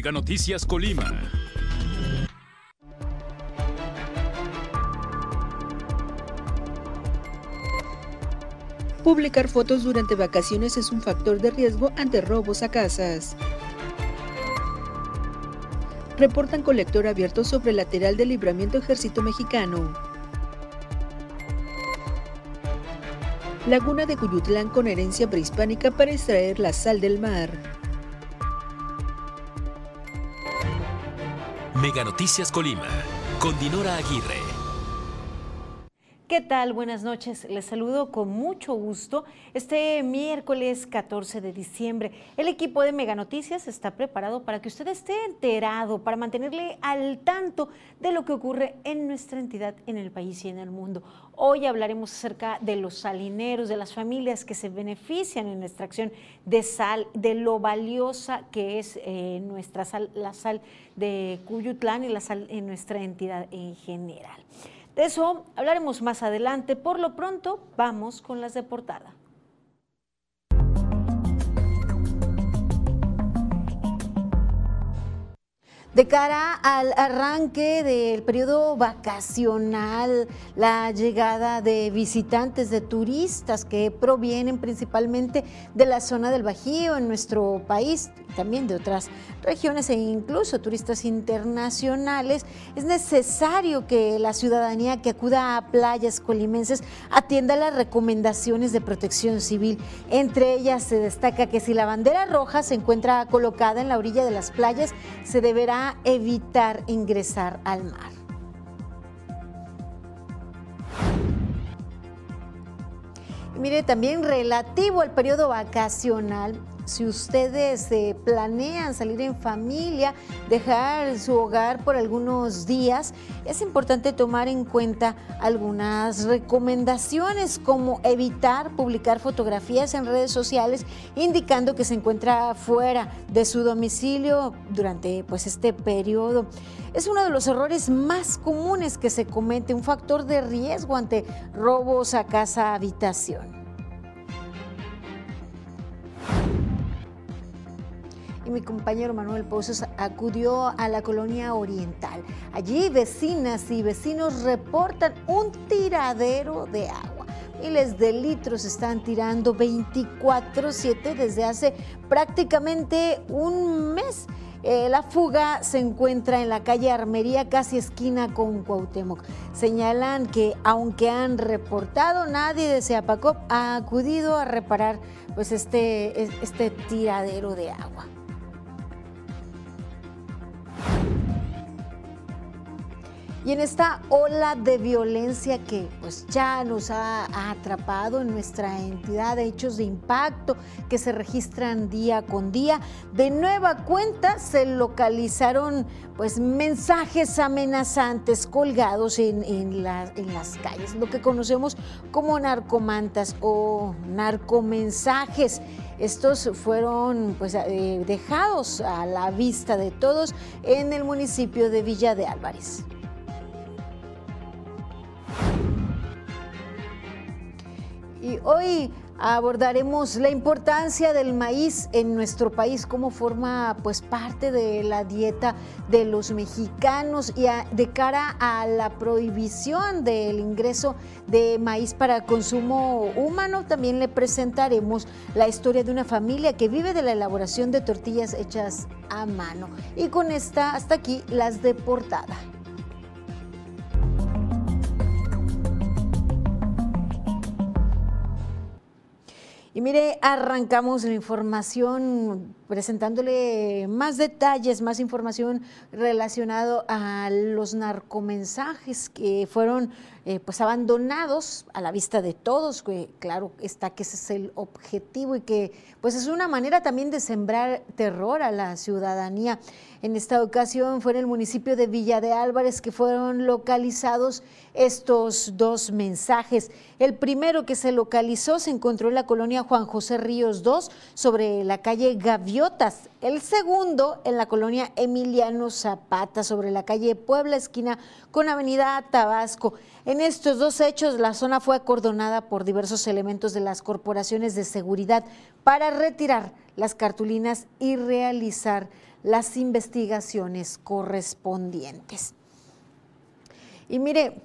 Mega Noticias Colima. Publicar fotos durante vacaciones es un factor de riesgo ante robos a casas. Reportan colector abierto sobre lateral del libramiento ejército mexicano. Laguna de Cuyutlán con herencia prehispánica para extraer la sal del mar. Mega Noticias Colima, con Dinora Aguirre. ¿Qué tal? Buenas noches. Les saludo con mucho gusto este miércoles 14 de diciembre. El equipo de Mega Noticias está preparado para que usted esté enterado, para mantenerle al tanto de lo que ocurre en nuestra entidad, en el país y en el mundo. Hoy hablaremos acerca de los salineros, de las familias que se benefician en la extracción de sal, de lo valiosa que es eh, nuestra sal, la sal de Cuyutlán y la sal en nuestra entidad en general. De eso hablaremos más adelante. Por lo pronto, vamos con las de portada. De cara al arranque del periodo vacacional, la llegada de visitantes, de turistas que provienen principalmente de la zona del Bajío en nuestro país, también de otras regiones e incluso turistas internacionales, es necesario que la ciudadanía que acuda a playas colimenses atienda las recomendaciones de protección civil. Entre ellas se destaca que si la bandera roja se encuentra colocada en la orilla de las playas, se deberá evitar ingresar al mar. mire, también relativo al periodo vacacional, si ustedes eh, planean salir en familia, dejar su hogar por algunos días, es importante tomar en cuenta algunas recomendaciones como evitar publicar fotografías en redes sociales indicando que se encuentra fuera de su domicilio durante pues, este periodo. Es uno de los errores más comunes que se comete, un factor de riesgo ante robos a casa mi compañero Manuel Pozos acudió a la colonia oriental. Allí vecinas y vecinos reportan un tiradero de agua. Miles de litros están tirando 24/7 desde hace prácticamente un mes. Eh, la fuga se encuentra en la calle Armería, casi esquina con Cuauhtémoc. Señalan que aunque han reportado, nadie de Seapacop ha acudido a reparar pues, este, este tiradero de agua. you Y en esta ola de violencia que pues ya nos ha, atrapado en nuestra entidad, de hechos de impacto que se registran día con día, de nueva cuenta se localizaron pues mensajes amenazantes colgados en, en las calles, lo que conocemos como narcomantas o narcomensajes. Estos fueron pues, eh, dejados a la vista de todos en el municipio de Villa de Álvarez. Y hoy abordaremos la importancia del maíz en nuestro país, cómo forma pues parte de la dieta de los mexicanos y de cara a la prohibición del ingreso de maíz para consumo humano, también le presentaremos la historia de una familia que vive de la elaboración de tortillas hechas a mano. Y con esta, hasta aquí las de portada. Y mire, arrancamos la información presentándole más detalles, más información relacionado a los narcomensajes que fueron eh, pues abandonados a la vista de todos, que claro está que ese es el objetivo y que pues es una manera también de sembrar terror a la ciudadanía. En esta ocasión fue en el municipio de Villa de Álvarez que fueron localizados estos dos mensajes. El primero que se localizó se encontró en la colonia Juan José Ríos II sobre la calle El segundo en la colonia Emiliano Zapata sobre la calle Puebla esquina con Avenida Tabasco. En estos dos hechos, la zona fue acordonada por diversos elementos de las corporaciones de seguridad para retirar las cartulinas y realizar las investigaciones correspondientes. Y mire,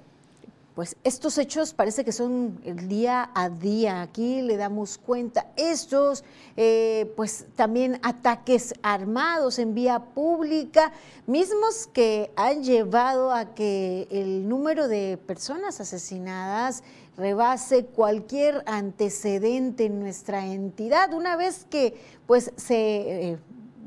pues estos hechos parece que son el día a día. Aquí le damos cuenta. Estos, eh, pues también ataques armados en vía pública, mismos que han llevado a que el número de personas asesinadas rebase cualquier antecedente en nuestra entidad. Una vez que pues se eh,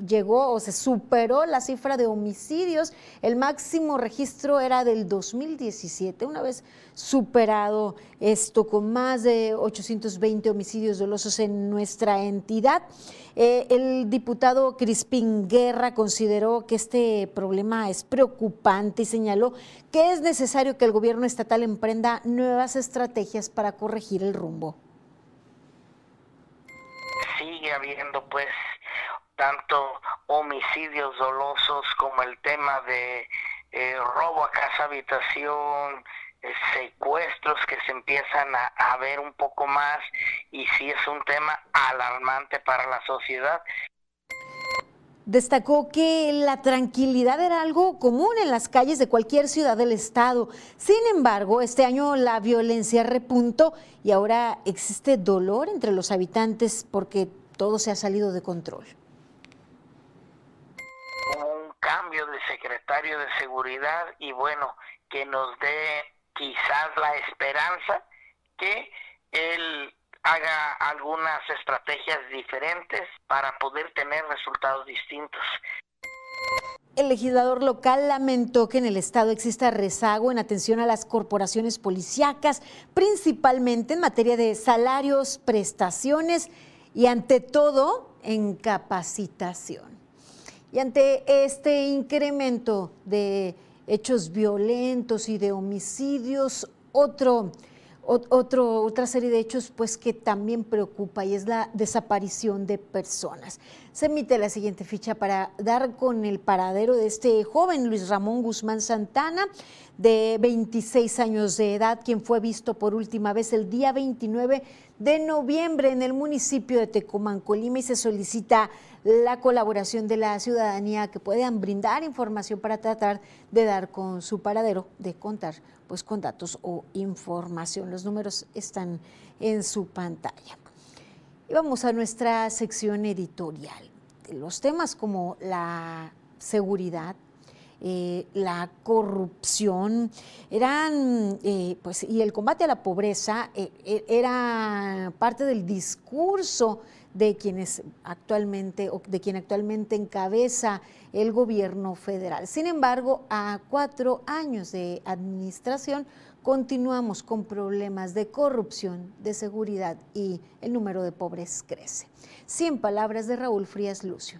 llegó o se superó la cifra de homicidios. El máximo registro era del 2017, una vez superado esto con más de 820 homicidios dolosos en nuestra entidad. Eh, el diputado Crispín Guerra consideró que este problema es preocupante y señaló que es necesario que el gobierno estatal emprenda nuevas estrategias para corregir el rumbo. Sigue habiendo pues tanto homicidios dolosos como el tema de eh, robo a casa habitación, eh, secuestros que se empiezan a, a, ver un poco más y sí es un tema alarmante para la sociedad. Destacó que la tranquilidad era algo común en las calles de cualquier ciudad del estado. Sin embargo, este año la violencia repuntó y ahora existe dolor entre los habitantes porque todo se ha salido de control cambio de secretario de seguridad y bueno, que nos dé quizás la esperanza que él haga algunas estrategias diferentes para poder tener resultados distintos. El legislador local lamentó que en el Estado exista rezago en atención a las corporaciones policíacas, principalmente en materia de salarios, prestaciones y ante todo en capacitación. Y ante este incremento de hechos violentos y de homicidios, otro, otro, otra serie de hechos pues que también preocupa y es la desaparición de personas. Se emite la siguiente ficha para dar con el paradero de este joven Luis Ramón Guzmán Santana, de 26 años de edad, quien fue visto por última vez el día 29 de noviembre en el municipio de Tecomán, Colima, y se solicita la colaboración de la ciudadanía que puedan brindar información para tratar de dar con su paradero, de contar pues con datos o información. Los números están en su pantalla. Y vamos a nuestra sección editorial. Los temas como la seguridad, eh, la corrupción, eran, eh, pues, y el combate a la pobreza eh, era parte del discurso de quienes actualmente o de quien actualmente encabeza el gobierno federal. Sin embargo, a cuatro años de administración continuamos con problemas de corrupción, de seguridad y el número de pobres crece. Cien palabras de Raúl Frías Lucio.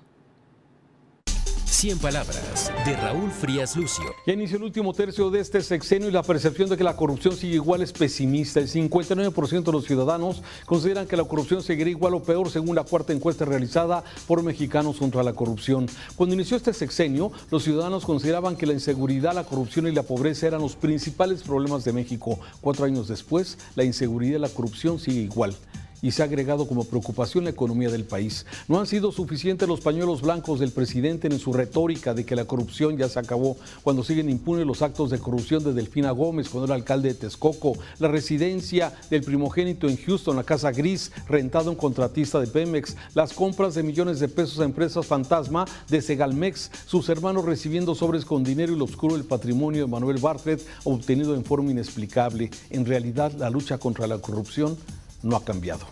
100 palabras de Raúl Frías Lucio. Ya inició el último tercio de este sexenio y la percepción de que la corrupción sigue igual es pesimista. El 59% de los ciudadanos consideran que la corrupción seguirá igual o peor según la cuarta encuesta realizada por Mexicanos contra la corrupción. Cuando inició este sexenio, los ciudadanos consideraban que la inseguridad, la corrupción y la pobreza eran los principales problemas de México. Cuatro años después, la inseguridad y la corrupción sigue igual y se ha agregado como preocupación la economía del país. No han sido suficientes los pañuelos blancos del presidente en su retórica de que la corrupción ya se acabó, cuando siguen impunes los actos de corrupción de Delfina Gómez cuando era alcalde de Texcoco, la residencia del primogénito en Houston, la Casa Gris, rentado un contratista de Pemex, las compras de millones de pesos a empresas fantasma de Segalmex, sus hermanos recibiendo sobres con dinero y lo oscuro del patrimonio de Manuel Bartlett obtenido en forma inexplicable. En realidad, la lucha contra la corrupción no ha cambiado.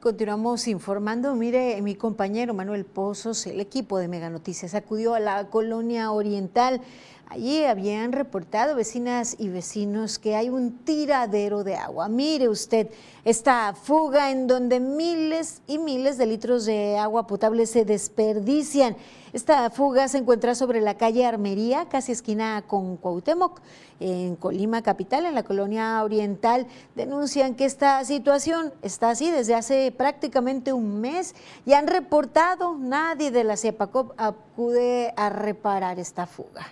Continuamos informando. Mire, mi compañero Manuel Pozos, el equipo de Mega Noticias, acudió a la colonia oriental. Allí habían reportado vecinas y vecinos que hay un tiradero de agua. Mire usted, esta fuga en donde miles y miles de litros de agua potable se desperdician. Esta fuga se encuentra sobre la calle Armería, casi esquina con Cuauhtémoc, en Colima Capital, en la colonia oriental. Denuncian que esta situación está así desde hace prácticamente un mes y han reportado, nadie de la CEPACOP acude a reparar esta fuga.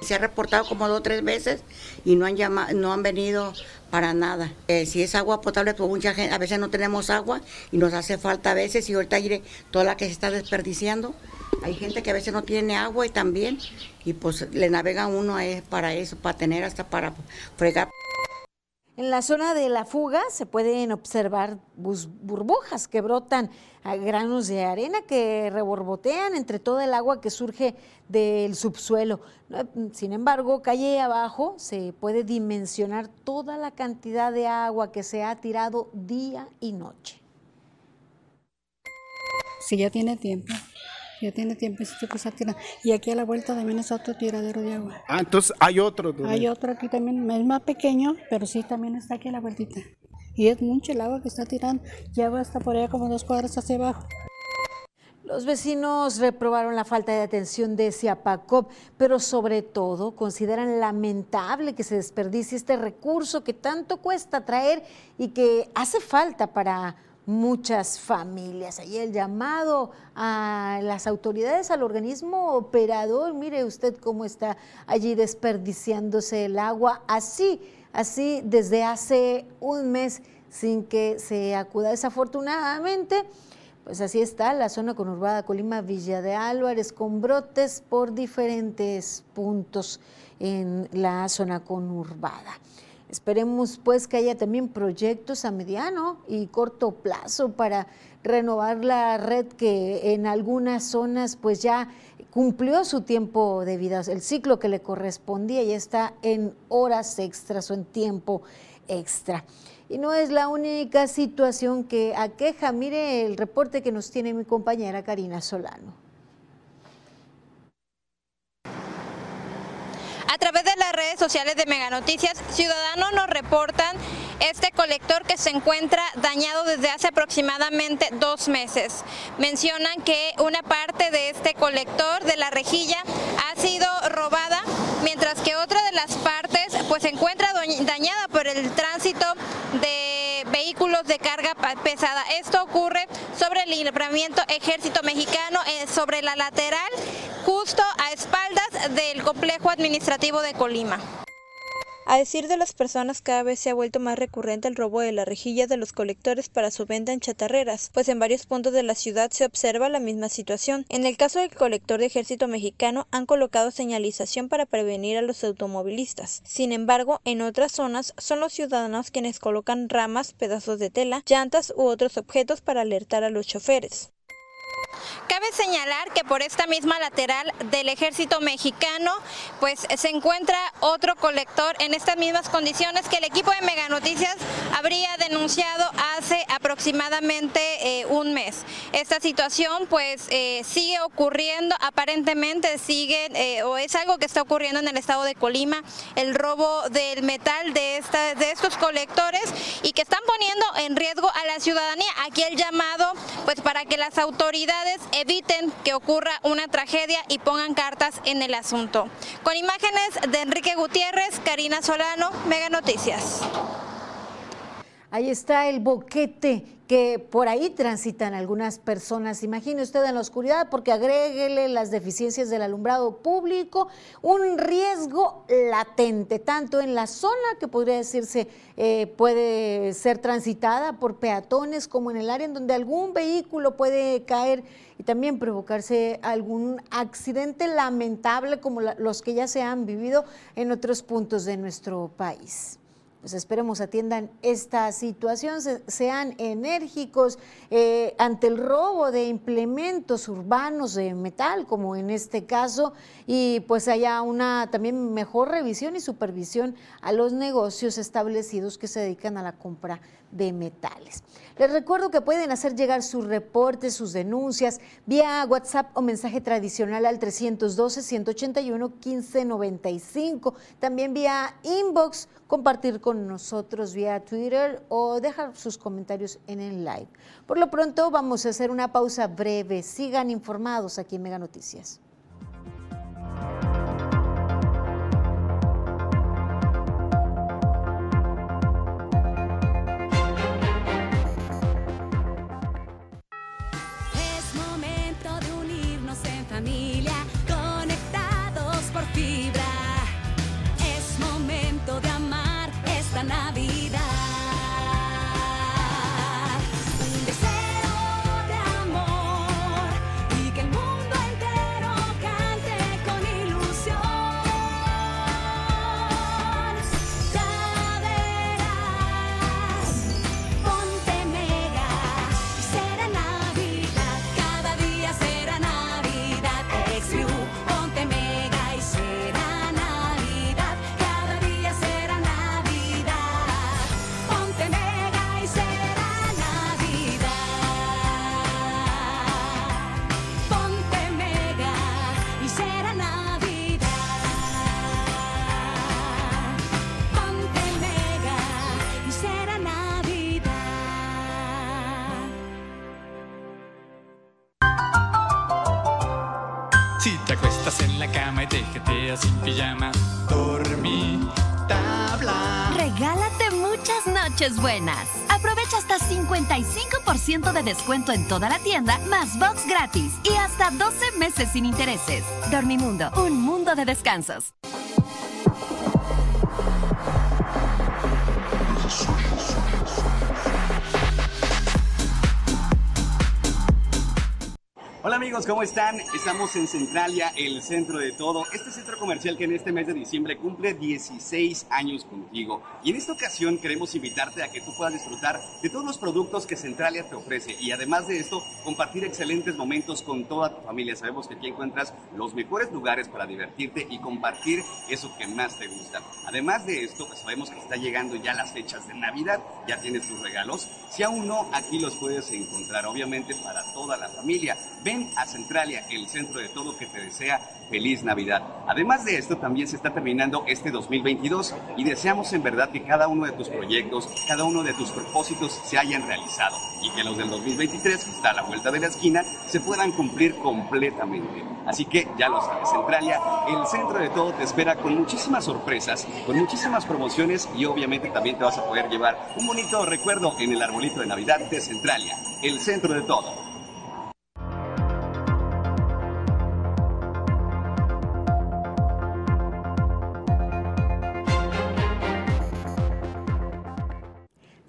Se ha reportado como dos o tres veces y no han llamado, no han venido para nada. Eh, si es agua potable, pues mucha gente, a veces no tenemos agua y nos hace falta a veces y ahorita iré toda la que se está desperdiciando. Hay gente que a veces no tiene agua y también, y pues le navega uno a, para eso, para tener hasta para fregar. En la zona de la fuga se pueden observar burbujas que brotan a granos de arena que reborbotean entre todo el agua que surge del subsuelo. Sin embargo, calle abajo se puede dimensionar toda la cantidad de agua que se ha tirado día y noche. Sí, ya tiene tiempo ya tiene tiempo que está tirando. Y aquí a la vuelta también es otro tiradero de agua. Ah, entonces hay otro. Hay otro aquí también, es más pequeño, pero sí también está aquí a la vueltita. Y es mucho el agua que está tirando, ya va hasta por allá como dos cuadras hacia abajo. Los vecinos reprobaron la falta de atención de Ciapacop, pero sobre todo consideran lamentable que se desperdicie este recurso que tanto cuesta traer y que hace falta para muchas familias. Ahí el llamado a las autoridades, al organismo operador, mire usted cómo está allí desperdiciándose el agua, así, así desde hace un mes sin que se acuda. Desafortunadamente, pues así está la zona conurbada Colima Villa de Álvarez con brotes por diferentes puntos en la zona conurbada. Esperemos pues que haya también proyectos a mediano y corto plazo para renovar la red que en algunas zonas pues ya cumplió su tiempo de vida, el ciclo que le correspondía ya está en horas extras o en tiempo extra. Y no es la única situación que aqueja. Mire el reporte que nos tiene mi compañera Karina Solano. A través de las redes sociales de Mega Noticias, ciudadanos nos reportan este colector que se encuentra dañado desde hace aproximadamente dos meses. Mencionan que una parte de este colector de la rejilla ha sido robada, mientras que otra de las partes pues se encuentra dañada por el tránsito de vehículos de carga pesada. Esto ocurre sobre el libramiento ejército mexicano, eh, sobre la lateral, justo a espaldas del complejo administrativo de Colima. A decir de las personas, cada vez se ha vuelto más recurrente el robo de la rejilla de los colectores para su venta en chatarreras, pues en varios puntos de la ciudad se observa la misma situación. En el caso del colector de ejército mexicano, han colocado señalización para prevenir a los automovilistas. Sin embargo, en otras zonas son los ciudadanos quienes colocan ramas, pedazos de tela, llantas u otros objetos para alertar a los choferes. Cabe señalar que por esta misma lateral del ejército mexicano, pues se encuentra otro colector en estas mismas condiciones que el equipo de Mega Noticias habría denunciado hace aproximadamente eh, un mes. Esta situación pues eh, sigue ocurriendo, aparentemente sigue eh, o es algo que está ocurriendo en el estado de Colima, el robo del metal de, esta, de estos colectores y que están poniendo en riesgo a la ciudadanía. Aquí el llamado pues para que las autoridades eviten que ocurra una tragedia y pongan cartas en el asunto. Con imágenes de Enrique Gutiérrez, Karina Solano, Mega Noticias. Ahí está el boquete que por ahí transitan algunas personas. Imagine usted en la oscuridad porque agréguele las deficiencias del alumbrado público, un riesgo latente, tanto en la zona que podría decirse eh, puede ser transitada por peatones como en el área en donde algún vehículo puede caer y también provocarse algún accidente lamentable como los que ya se han vivido en otros puntos de nuestro país. Pues esperemos atiendan esta situación, sean enérgicos eh, ante el robo de implementos urbanos de metal, como en este caso, y pues haya una también mejor revisión y supervisión a los negocios establecidos que se dedican a la compra de metales. Les recuerdo que pueden hacer llegar sus reportes, sus denuncias vía WhatsApp o mensaje tradicional al 312-181-1595. También vía inbox, compartir con nosotros vía Twitter o dejar sus comentarios en el live. Por lo pronto vamos a hacer una pausa breve. Sigan informados aquí en Mega Noticias. Buenas. Aprovecha hasta 55% de descuento en toda la tienda, más box gratis y hasta 12 meses sin intereses. Dormimundo, un mundo de descansos. Hola amigos, ¿cómo están? Estamos en Centralia, el centro de todo. Este comercial que en este mes de diciembre cumple 16 años contigo. Y en esta ocasión queremos invitarte a que tú puedas disfrutar de todos los productos que Centralia te ofrece. Y además de esto, compartir excelentes momentos con toda tu familia. Sabemos que aquí encuentras los mejores lugares para divertirte y compartir eso que más te gusta. Además de esto, pues sabemos que está llegando ya las fechas de Navidad. Ya tienes tus regalos. Si aún no, aquí los puedes encontrar, obviamente, para toda la familia. Ven a Centralia, el centro de todo que te desea feliz Navidad. Además de esto, también se está terminando este 2022 y deseamos en verdad que cada uno de tus proyectos, cada uno de tus propósitos se hayan realizado y que los del 2023, que está a la vuelta de la esquina, se puedan cumplir completamente. Así que ya lo sabes, Centralia, el centro de todo te espera con muchísimas sorpresas, con muchísimas promociones y obviamente también te vas a poder llevar un bonito recuerdo en el arbolito de Navidad de Centralia, el centro de todo.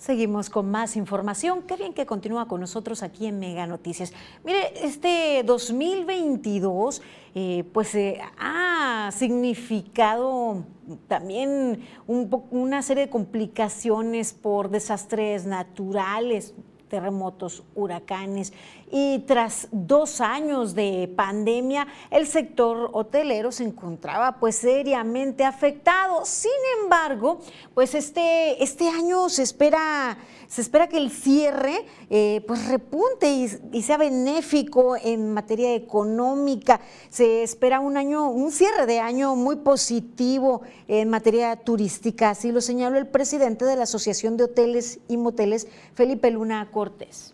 Seguimos con más información. Qué bien que continúa con nosotros aquí en Mega Noticias. Mire, este 2022 eh, pues eh, ha significado también una serie de complicaciones por desastres naturales, terremotos, huracanes. Y tras dos años de pandemia, el sector hotelero se encontraba pues seriamente afectado. Sin embargo, pues este, este año se espera se espera que el cierre eh, pues repunte y, sea benéfico en materia económica. Se espera un año, un cierre de año muy positivo en materia turística. Así lo señaló el presidente de la Asociación de Hoteles y Moteles, Felipe Luna Cortés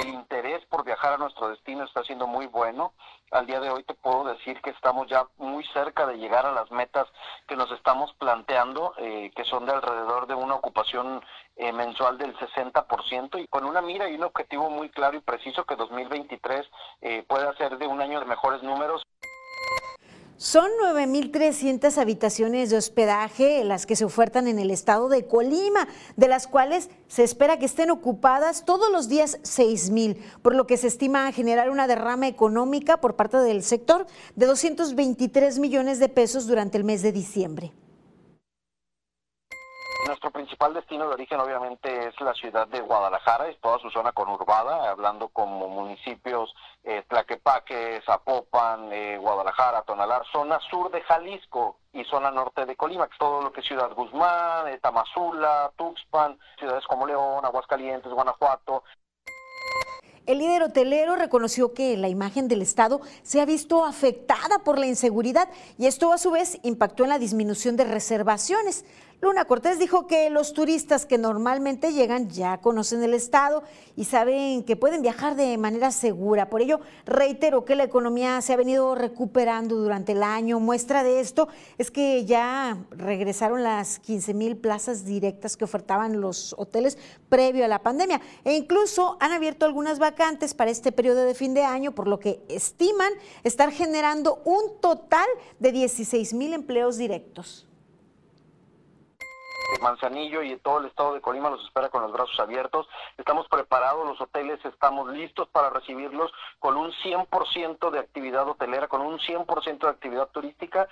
el interés por viajar a nuestro destino está siendo muy bueno. Al día de hoy te puedo decir que estamos ya muy cerca de llegar a las metas que nos estamos planteando, eh, que son de alrededor de una ocupación eh, mensual del 60% y con una mira y un objetivo muy claro y preciso que 2023 eh, pueda ser de un año de mejores números. Son 9.300 habitaciones de hospedaje las que se ofertan en el estado de Colima, de las cuales se espera que estén ocupadas todos los días 6.000, por lo que se estima generar una derrama económica por parte del sector de 223 millones de pesos durante el mes de diciembre. Nuestro principal destino de origen obviamente es la ciudad de Guadalajara, es toda su zona conurbada, hablando como municipios eh, Tlaquepaque, Zapopan, eh, Guadalajara, Tonalar, zona sur de Jalisco y zona norte de Colima, todo lo que es Ciudad Guzmán, eh, Tamazula, Tuxpan, ciudades como León, Aguascalientes, Guanajuato. El líder hotelero reconoció que la imagen del Estado se ha visto afectada por la inseguridad y esto a su vez impactó en la disminución de reservaciones. Luna Cortés dijo que los turistas que normalmente llegan ya conocen el estado y saben que pueden viajar de manera segura. Por ello, reitero que la economía se ha venido recuperando durante el año. Muestra de esto es que ya regresaron las 15 mil plazas directas que ofertaban los hoteles previo a la pandemia e incluso han abierto algunas vacantes para este periodo de fin de año, por lo que estiman estar generando un total de 16 mil empleos directos. Manzanillo y todo el estado de Colima los espera con los brazos abiertos. Estamos preparados, los hoteles estamos listos para recibirlos con un 100% de actividad hotelera, con un 100% de actividad turística.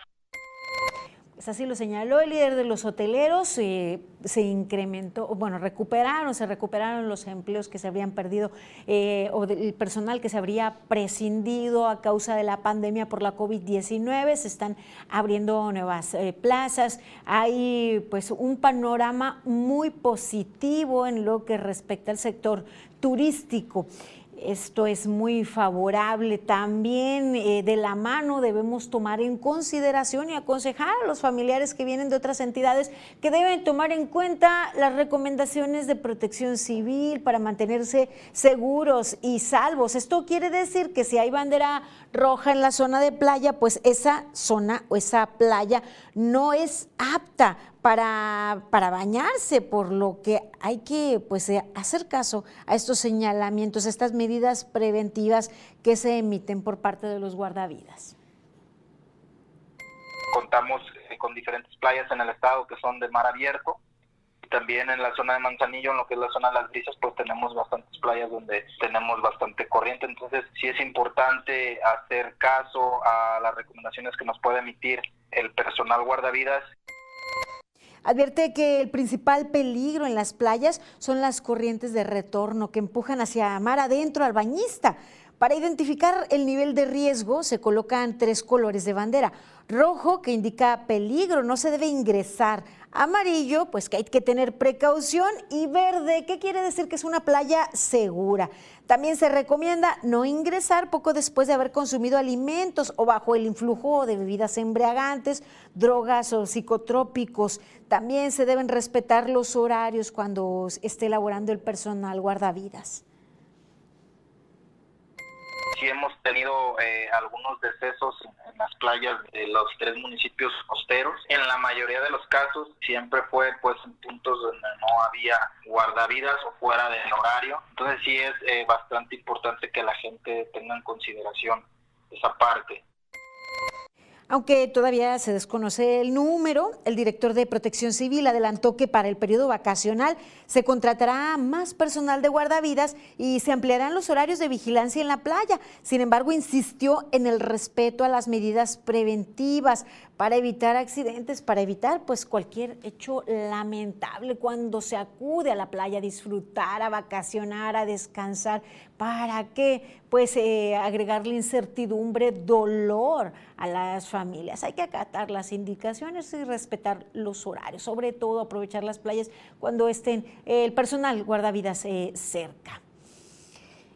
Así lo señaló el líder de los hoteleros, eh, se incrementó, bueno, recuperaron, se recuperaron los empleos que se habían perdido eh, o el personal que se habría prescindido a causa de la pandemia por la COVID-19, se están abriendo nuevas eh, plazas, hay pues un panorama muy positivo en lo que respecta al sector turístico. Esto es muy favorable. También eh, de la mano debemos tomar en consideración y aconsejar a los familiares que vienen de otras entidades que deben tomar en cuenta las recomendaciones de protección civil para mantenerse seguros y salvos. Esto quiere decir que si hay bandera roja en la zona de playa, pues esa zona o esa playa no es apta para, para, bañarse, por lo que hay que pues, eh, hacer caso a estos señalamientos, a estas medidas preventivas que se emiten por parte de los guardavidas. Contamos eh, con diferentes playas en el estado que son de mar abierto, también en la zona de Manzanillo, en lo que es la zona de las brisas, pues tenemos bastantes playas donde tenemos bastante corriente. Entonces, sí es importante hacer caso a las recomendaciones que nos puede emitir el personal guardavidas. Advierte que el principal peligro en las playas son las corrientes de retorno que empujan hacia mar adentro al bañista. Para identificar el nivel de riesgo se colocan tres colores de bandera. Rojo, que indica peligro, no se debe ingresar. Amarillo, pues que hay que tener precaución. Y verde, ¿qué quiere decir que es una playa segura. También se recomienda no ingresar poco después de haber consumido alimentos o bajo el influjo de bebidas embriagantes, drogas o psicotrópicos. También se deben respetar los horarios cuando esté elaborando el personal guardavidas sí hemos tenido eh, algunos decesos en las playas de los tres municipios costeros. En la mayoría de los casos siempre fue pues en puntos donde no había guardavidas o fuera del horario. Entonces sí es eh, bastante importante que la gente tenga en consideración esa parte. Aunque todavía se desconoce el número, el director de Protección Civil adelantó que para el periodo vacacional se contratará más personal de guardavidas y se ampliarán los horarios de vigilancia en la playa. Sin embargo, insistió en el respeto a las medidas preventivas para evitar accidentes, para evitar pues cualquier hecho lamentable cuando se acude a la playa a disfrutar, a vacacionar, a descansar. ¿Para qué? Pues eh, agregarle incertidumbre, dolor a las familias. Hay que acatar las indicaciones y respetar los horarios, sobre todo aprovechar las playas cuando estén el personal guardavidas eh, cerca.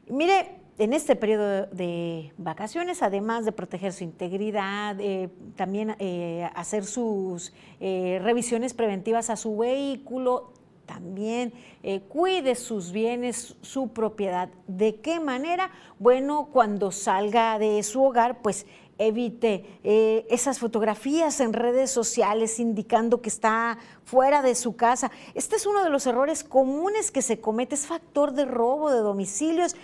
Mire, en este periodo de vacaciones, además de proteger su integridad, eh, también eh, hacer sus eh, revisiones preventivas a su vehículo, también cuide sus bienes, su propiedad. ¿De qué manera? Bueno, cuando salga de su hogar, pues evite esas fotografías en redes sociales indicando que está fuera de su casa. Este es uno de los errores comunes que se comete, es factor de robo de domicilios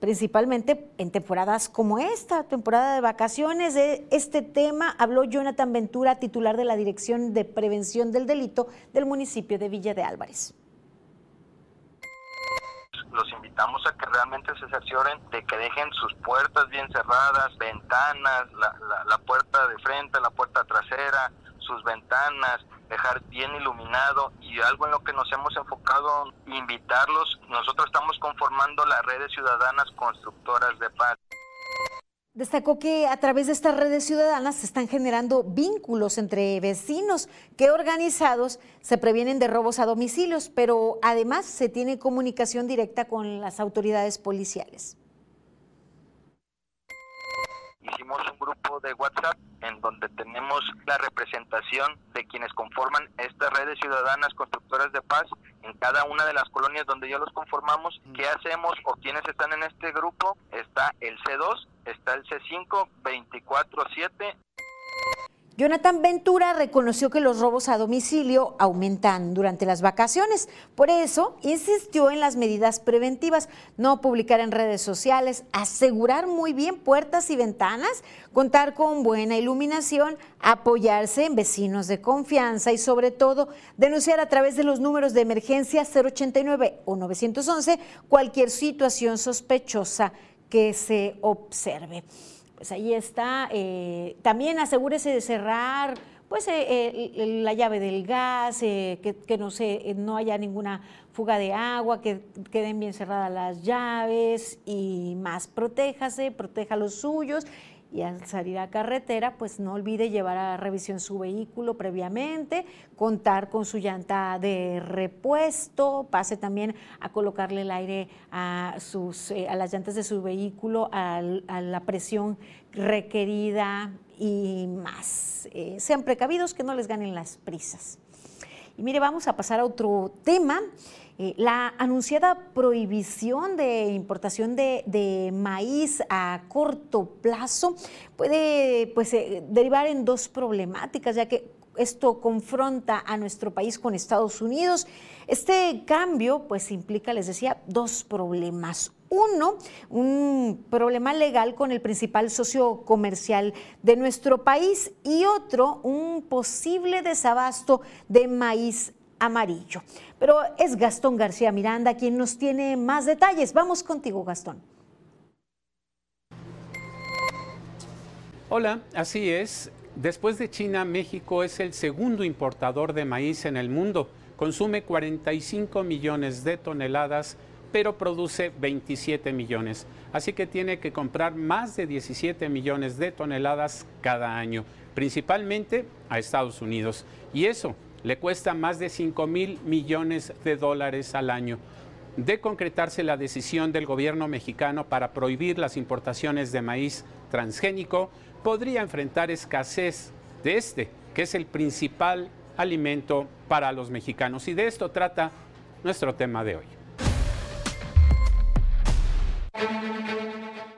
principalmente en temporadas como esta, temporada de vacaciones. De este tema habló Jonathan Ventura, titular de la Dirección de Prevención del Delito del municipio de Villa de Álvarez los invitamos a que realmente se cercioren de que dejen sus puertas bien cerradas, ventanas, la, la puerta de frente, la puerta trasera, sus ventanas, dejar bien iluminado y algo en lo que nos hemos enfocado, invitarlos. Nosotros estamos conformando las redes ciudadanas constructoras de paz. Destacó que a través de estas redes ciudadanas se están generando vínculos entre vecinos que organizados se previenen de robos a domicilios, pero además se tiene comunicación directa con las autoridades policiales hicimos un grupo de WhatsApp en donde tenemos la representación de quienes conforman estas redes ciudadanas constructoras de paz en cada una de las colonias donde ya los conformamos. ¿Qué hacemos o quienes están en este grupo? Está el C2, está el C5, 24-7 Jonathan Ventura reconoció que los robos a domicilio aumentan durante las vacaciones. Por eso insistió en las medidas preventivas, no publicar en redes sociales, asegurar muy bien puertas y ventanas, contar con buena iluminación, apoyarse en vecinos de confianza y sobre todo denunciar a través de los números de emergencia 089 o 911 cualquier situación sospechosa que se observe pues ahí está. Eh, también asegúrese de cerrar pues eh, la llave del gas, eh, que, no, se, no haya ninguna fuga de agua, que queden bien cerradas las llaves y más. Protéjase, proteja los suyos y al salir a carretera, pues no olvide llevar a revisión su vehículo previamente, contar con su llanta de repuesto, pase también a colocarle el aire a, sus, eh, a las llantas de su vehículo a la presión requerida y más. Eh, sean precavidos que no les ganen las prisas. Y mire, vamos a pasar a otro tema. Eh, la anunciada prohibición de importación de, maíz a corto plazo puede pues, eh, derivar en dos problemáticas, ya que esto confronta a nuestro país con Estados Unidos. Este cambio pues implica, les decía, dos problemas. Uno, un problema legal con el principal socio comercial de nuestro país y otro, un posible desabasto de maíz amarillo. Pero es Gastón García Miranda quien nos tiene más detalles. Vamos contigo, Gastón. Hola, así es. Después de China, México es el segundo importador de maíz en el mundo. Consume 45 millones de toneladas, pero produce 27 millones. Así que tiene que comprar más de 17 millones de toneladas cada año, principalmente a Estados Unidos. Y eso le cuesta más de 5 mil millones de dólares al año. De concretarse la decisión del gobierno mexicano para prohibir las importaciones de maíz transgénico, podría enfrentar escasez de este, que es el principal alimento para los mexicanos. Y de esto trata nuestro tema de hoy.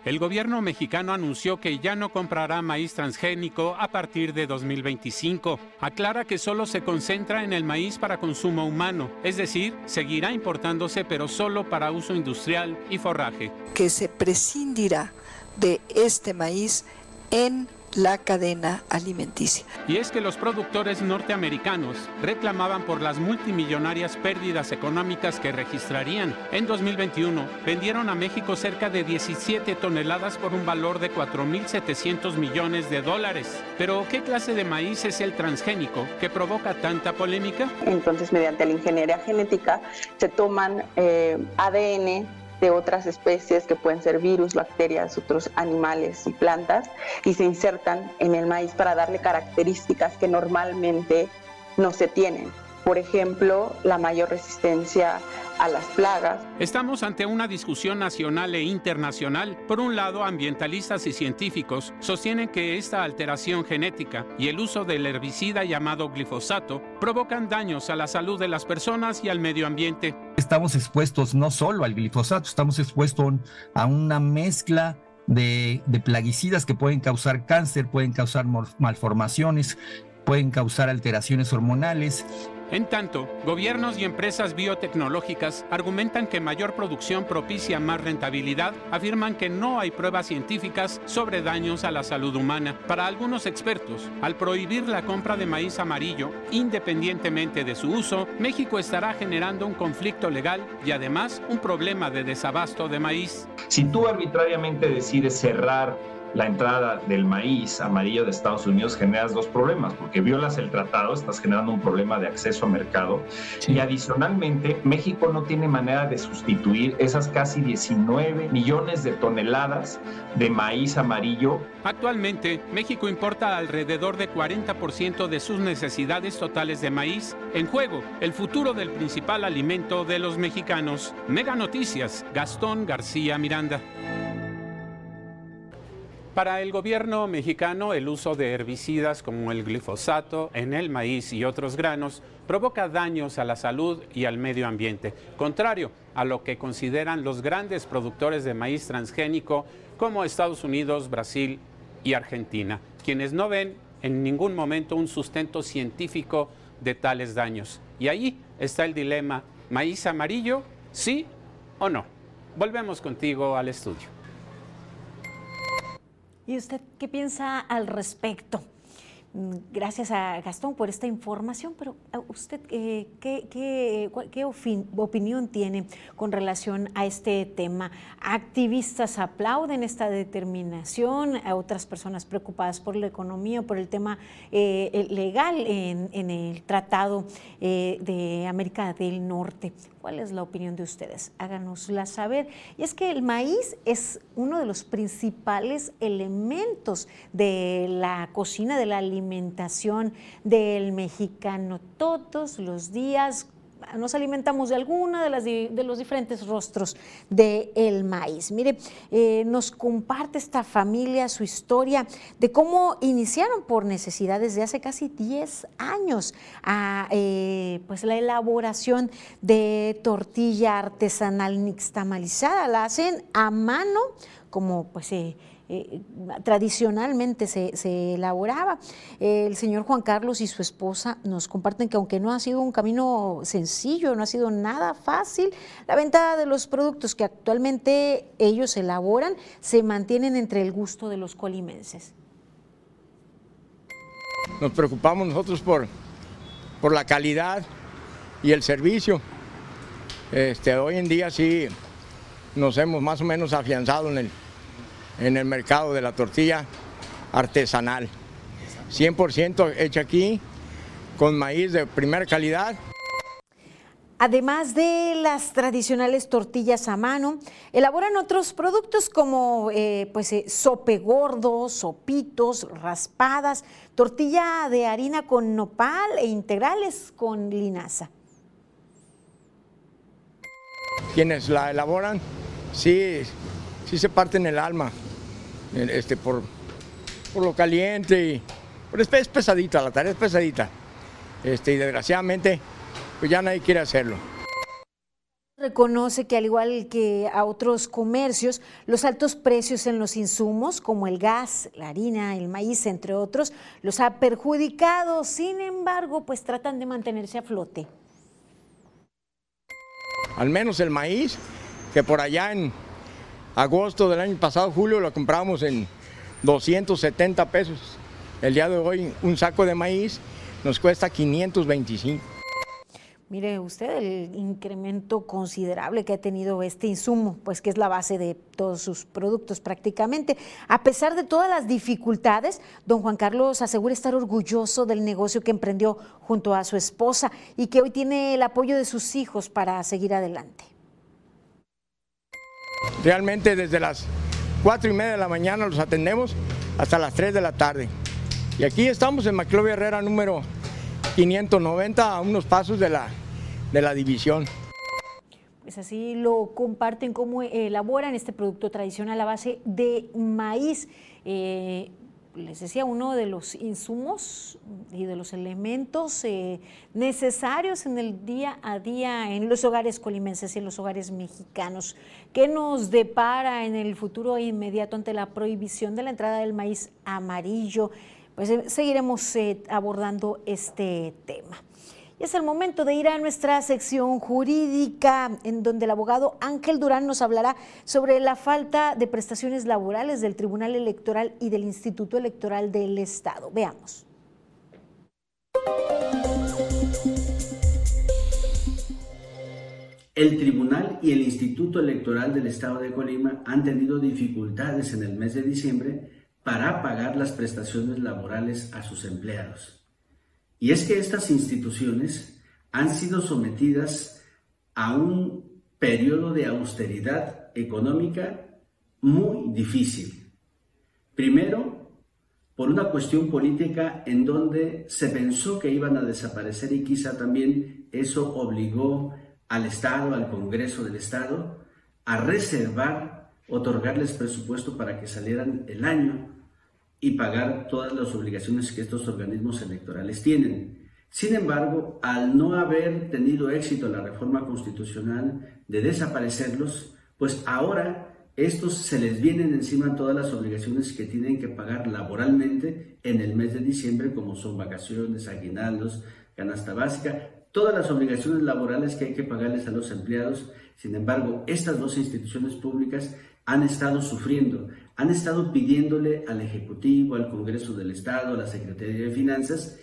El gobierno mexicano anunció que ya no comprará maíz transgénico a partir de 2025. Aclara que solo se concentra en el maíz para consumo humano, es decir, seguirá importándose pero solo para uso industrial y forraje. Que se prescindirá de este maíz en la cadena alimenticia. Y es que los productores norteamericanos reclamaban por las multimillonarias pérdidas económicas que registrarían. En 2021 vendieron a México cerca de 17 toneladas por un valor de 4.700 millones de dólares. Pero ¿qué clase de maíz es el transgénico que provoca tanta polémica? Entonces, mediante la ingeniería genética se toman eh, ADN de otras especies que pueden ser virus, bacterias, otros animales y plantas y se insertan en el maíz para darle características que normalmente no se tienen. Por ejemplo, la mayor resistencia a las plagas. Estamos ante una discusión nacional e internacional. Por un lado, ambientalistas y científicos sostienen que esta alteración genética y el uso del herbicida llamado glifosato provocan daños a la salud de las personas y al medio ambiente. Estamos expuestos no solo al glifosato, estamos expuestos a una mezcla de, de, plaguicidas que pueden causar cáncer, pueden causar malformaciones, pueden causar alteraciones hormonales en tanto, gobiernos y empresas biotecnológicas argumentan que mayor producción propicia más rentabilidad, afirman que no hay pruebas científicas sobre daños a la salud humana. Para algunos expertos, al prohibir la compra de maíz amarillo, independientemente de su uso, México estará generando un conflicto legal y además un problema de desabasto de maíz. Si tú arbitrariamente decides cerrar la entrada del maíz amarillo de Estados Unidos generas dos problemas, porque violas el tratado, estás generando un problema de acceso a mercado y adicionalmente México no tiene manera de sustituir esas casi 19 millones de toneladas de maíz amarillo. Actualmente, México importa alrededor de 40% de sus necesidades totales de maíz. En juego, el futuro del principal alimento de los mexicanos. Mega Noticias, Gastón García Miranda. Para el gobierno mexicano, el uso de herbicidas como el glifosato en el maíz y otros granos provoca daños a la salud y al medio ambiente, contrario a lo que consideran los grandes productores de maíz transgénico como Estados Unidos, Brasil y Argentina, quienes no ven en ningún momento un sustento científico de tales daños. Y ahí está el dilema, maíz amarillo, sí o no. Volvemos contigo al estudio. ¿Y usted qué piensa al respecto? Mm, gracias a Gastón por esta información, pero usted, eh, ¿qué, qué, opinión tiene con relación a este tema? Activistas aplauden esta determinación, otras personas preocupadas por la economía, por el tema eh, legal en, en, el Tratado eh, de América del Norte. ¿Cuál es la opinión de ustedes? Háganosla saber. Y es que el maíz es uno de los principales elementos de la cocina, de la alimentación del mexicano. Todos los días nos alimentamos de alguna de, las, de los diferentes rostros del maíz. Mire, eh, nos comparte esta familia su historia de cómo iniciaron por necesidades de hace casi 10 años a, eh, pues la elaboración de tortilla artesanal nixtamalizada. La hacen a mano como pues... Eh, eh, tradicionalmente se, elaboraba. el señor Juan Carlos y su esposa nos comparten que aunque no ha sido un camino sencillo, no ha sido nada fácil, la venta de los productos que actualmente ellos elaboran se mantienen entre el gusto de los colimenses. Nos preocupamos nosotros por, por la calidad y el servicio. Este, hoy en día sí nos hemos más o menos afianzado en el, en el mercado de la tortilla artesanal. 100% hecha aquí, con maíz de primera calidad. Además de las tradicionales tortillas a mano, elaboran otros productos como eh, pues, eh, sope gordo, sopitos, raspadas, tortilla de harina con nopal e integrales con linaza. Quienes la elaboran, sí, sí se parten el alma este, por, por lo caliente y es pesadita, la tarea es pesadita. Este, y desgraciadamente, pues ya nadie quiere hacerlo. Reconoce que al igual que a otros comercios, los altos precios en los insumos, como el gas, la harina, el maíz, entre otros, los ha perjudicado. Sin embargo, pues tratan de mantenerse a flote. Al menos el maíz, que por allá en agosto del año pasado, julio, lo compramos en 270 pesos. El día de hoy un saco de maíz nos cuesta 525. Mire usted el incremento considerable que ha tenido este insumo, pues que es la base de todos sus productos prácticamente. A pesar de todas las dificultades, don Juan Carlos asegura estar orgulloso del negocio que emprendió junto a su esposa y que hoy tiene el apoyo de sus hijos para seguir adelante. Realmente desde las 4 y media de la mañana los atendemos hasta las 3 de la tarde. Y aquí estamos en Maclovia Herrera número 590 a unos pasos de la, de la división. Pues así lo comparten cómo elaboran este producto tradicional a base de maíz. Eh, les decía, uno de los insumos y de los elementos eh, necesarios en el día a día en los hogares colimenses y en los hogares mexicanos. ¿Qué nos depara en el futuro inmediato ante la prohibición de la entrada del maíz amarillo? Pues eh, seguiremos eh, abordando este tema es el momento de ir a nuestra sección jurídica, en donde el abogado Ángel Durán nos hablará sobre la falta de prestaciones laborales del Tribunal Electoral y del Instituto Electoral del Estado. Veamos. El Tribunal y el Instituto Electoral del Estado de Colima han tenido dificultades en el mes de diciembre para pagar las prestaciones laborales a sus empleados. Y es que estas instituciones han sido sometidas a un periodo de austeridad económica muy difícil. Primero, por una cuestión política en donde se pensó que iban a desaparecer y quizá también eso obligó al Estado, al Congreso del Estado, a reservar, otorgarles presupuesto para que salieran el año y pagar todas las obligaciones que estos organismos electorales tienen. Sin embargo, al no haber tenido éxito la reforma constitucional de desaparecerlos, pues ahora estos se les vienen encima todas las obligaciones que tienen que pagar laboralmente en el mes de diciembre, como son vacaciones, aguinaldos, canasta básica, todas las obligaciones laborales que hay que pagarles a los empleados. Sin embargo, estas dos instituciones públicas han estado sufriendo, han estado pidiéndole al Ejecutivo, al Congreso del Estado, a la Secretaría de Finanzas,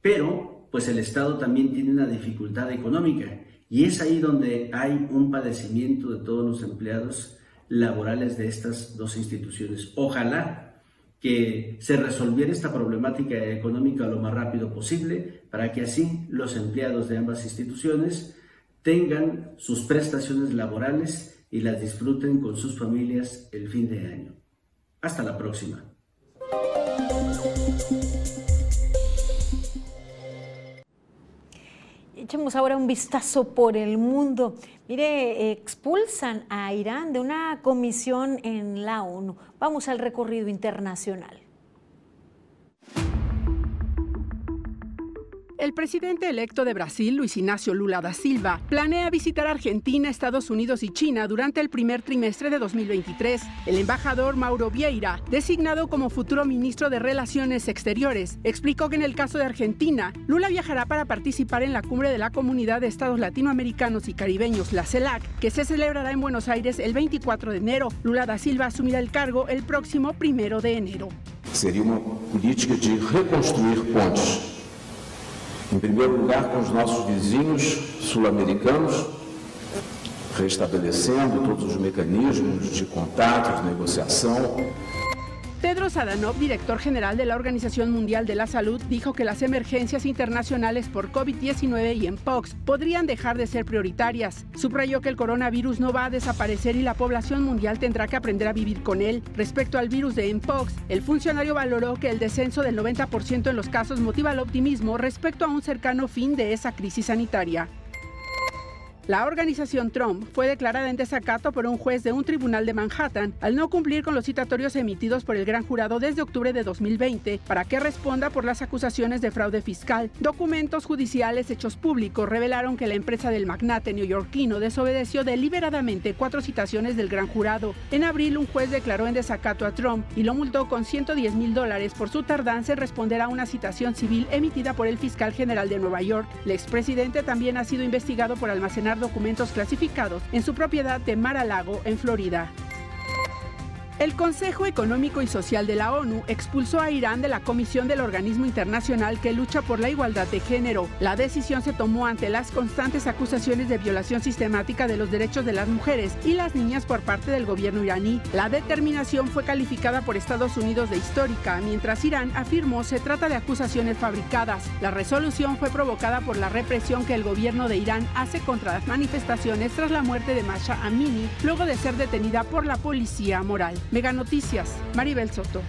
pero pues el Estado también tiene una dificultad económica y es ahí donde hay un padecimiento de todos los empleados laborales de estas dos instituciones. Ojalá que se resolviera esta problemática económica lo más rápido posible para que así los empleados de ambas instituciones tengan sus prestaciones laborales y las disfruten con sus familias el fin de año. Hasta la próxima. Echemos ahora un vistazo por el mundo. Mire, expulsan a Irán de una comisión en la ONU. Vamos al recorrido internacional. El presidente electo de Brasil, Luis Ignacio Lula da Silva, planea visitar Argentina, Estados Unidos y China durante el primer trimestre de 2023. El embajador Mauro Vieira, designado como futuro ministro de Relaciones Exteriores, explicó que en el caso de Argentina, Lula viajará para participar en la cumbre de la Comunidad de Estados Latinoamericanos y Caribeños, la CELAC, que se celebrará en Buenos Aires el 24 de enero. Lula da Silva asumirá el cargo el próximo primero de enero. Sería una política de reconstruir pontes em primeiro lugar, com os nossos vizinhos sul-americanos, restabelecendo todos os mecanismos de contato, de negociação. Tedros Adhanom, director general de la Organización Mundial de la Salud, dijo que las emergencias internacionales por COVID-19 y MPOX podrían dejar de ser prioritarias. Subrayó que el coronavirus no va a desaparecer y la población mundial tendrá que aprender a vivir con él. Respecto al virus de MPOX, el funcionario valoró que el descenso del 90% en los casos motiva el optimismo respecto a un cercano fin de esa crisis sanitaria. La organización Trump fue declarada en desacato por un juez de un tribunal de Manhattan al no cumplir con los citatorios emitidos por el gran jurado desde octubre de 2020 para que responda por las acusaciones de fraude fiscal. Documentos judiciales hechos públicos revelaron que la empresa del magnate neoyorquino desobedeció deliberadamente cuatro citaciones del gran jurado. En abril, un juez declaró en desacato a Trump y lo multó con 110 mil dólares por su tardanza en responder a una citación civil emitida por el fiscal general de Nueva York. El expresidente también ha sido investigado por almacenar documentos clasificados en su propiedad de Mar-a-Lago, en Florida. El Consejo Económico y Social de la ONU expulsó a Irán de la Comisión del Organismo Internacional que lucha por la igualdad de género. La decisión se tomó ante las constantes acusaciones de violación sistemática de los derechos de las mujeres y las niñas por parte del gobierno iraní. La determinación fue calificada por Estados Unidos de histórica, mientras Irán afirmó se trata de acusaciones fabricadas. La resolución fue provocada por la represión que el gobierno de Irán hace contra las manifestaciones tras la muerte de Masha Amini, luego de ser detenida por la policía moral. Mega Noticias, Maribel Soto.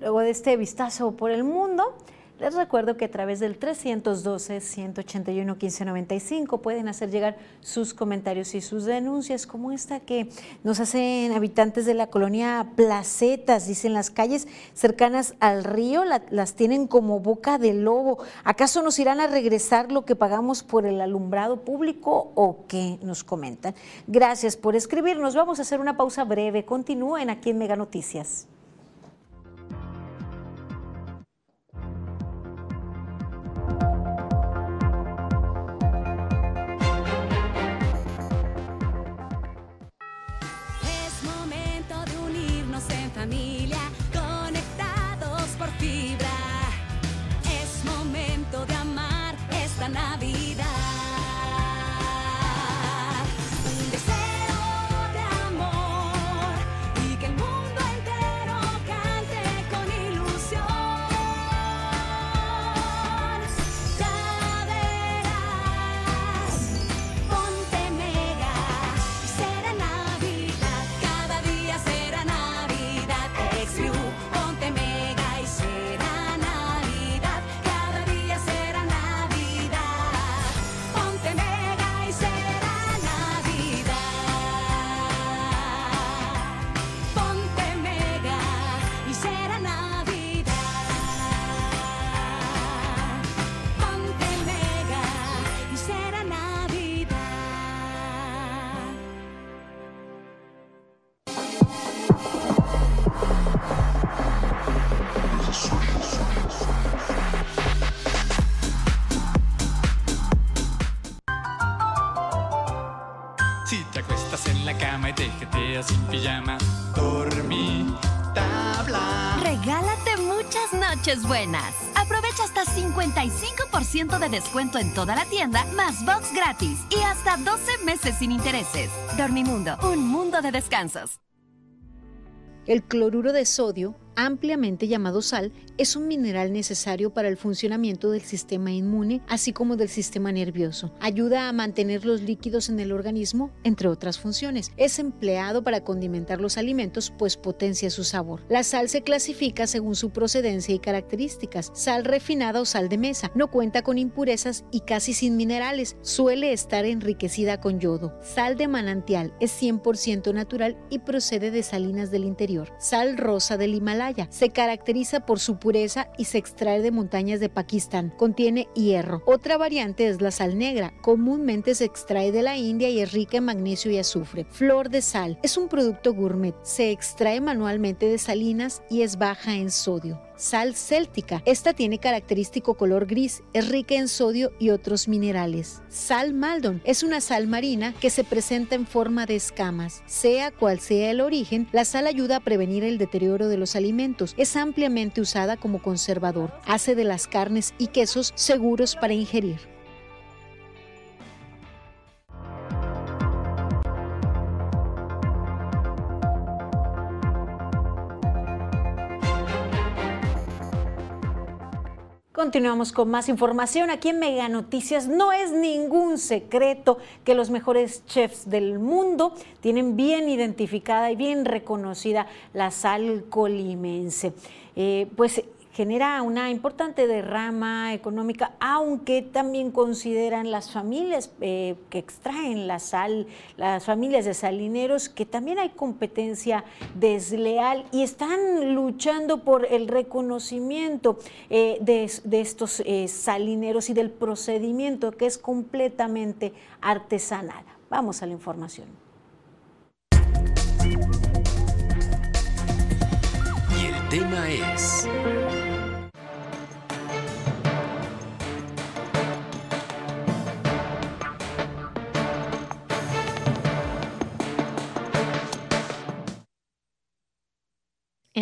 Luego de este vistazo por el mundo, les recuerdo que a través del 312-181-1595 pueden hacer llegar sus comentarios y sus denuncias, como esta que nos hacen habitantes de la colonia Placetas. Dicen las calles cercanas al río la, las tienen como boca de lobo. ¿Acaso nos irán a regresar lo que pagamos por el alumbrado público o qué nos comentan? Gracias por escribirnos. Vamos a hacer una pausa breve. Continúen aquí en Mega Noticias. Me. Buenas. Aprovecha hasta 55% de descuento en toda la tienda, más box gratis y hasta 12 meses sin intereses. Dormimundo, un mundo de descansos. El cloruro de sodio, ampliamente llamado sal, es un mineral necesario para el funcionamiento del sistema inmune, así como del sistema nervioso. Ayuda a mantener los líquidos en el organismo, entre otras funciones. Es empleado para condimentar los alimentos, pues potencia su sabor. La sal se clasifica según su procedencia y características. Sal refinada o sal de mesa. No cuenta con impurezas y casi sin minerales. Suele estar enriquecida con yodo. Sal de manantial es 100% natural y procede de salinas del interior. Sal rosa del Himalaya se caracteriza por su pureza y se extrae de montañas de Pakistán. Contiene hierro. Otra variante es la sal negra. Comúnmente se extrae de la India y es rica en magnesio y azufre. Flor de sal. Es un producto gourmet. Se extrae manualmente de salinas y es baja en sodio. Sal céltica. Esta tiene característico color gris, es rica en sodio y otros minerales. Sal maldon es una sal marina que se presenta en forma de escamas. Sea cual sea el origen, la sal ayuda a prevenir el deterioro de los alimentos. Es ampliamente usada como conservador. Hace de las carnes y quesos seguros para ingerir. Continuamos con más información aquí en Mega Noticias. No es ningún secreto que los mejores chefs del mundo tienen bien identificada y bien reconocida la sal colimense. Eh, pues genera una importante derrama económica, aunque también consideran las familias eh, que extraen la sal, las familias de salineros, que también hay competencia desleal y están luchando por el reconocimiento eh, de, estos eh, salineros y del procedimiento que es completamente artesanal. Vamos a la información. Y el tema es...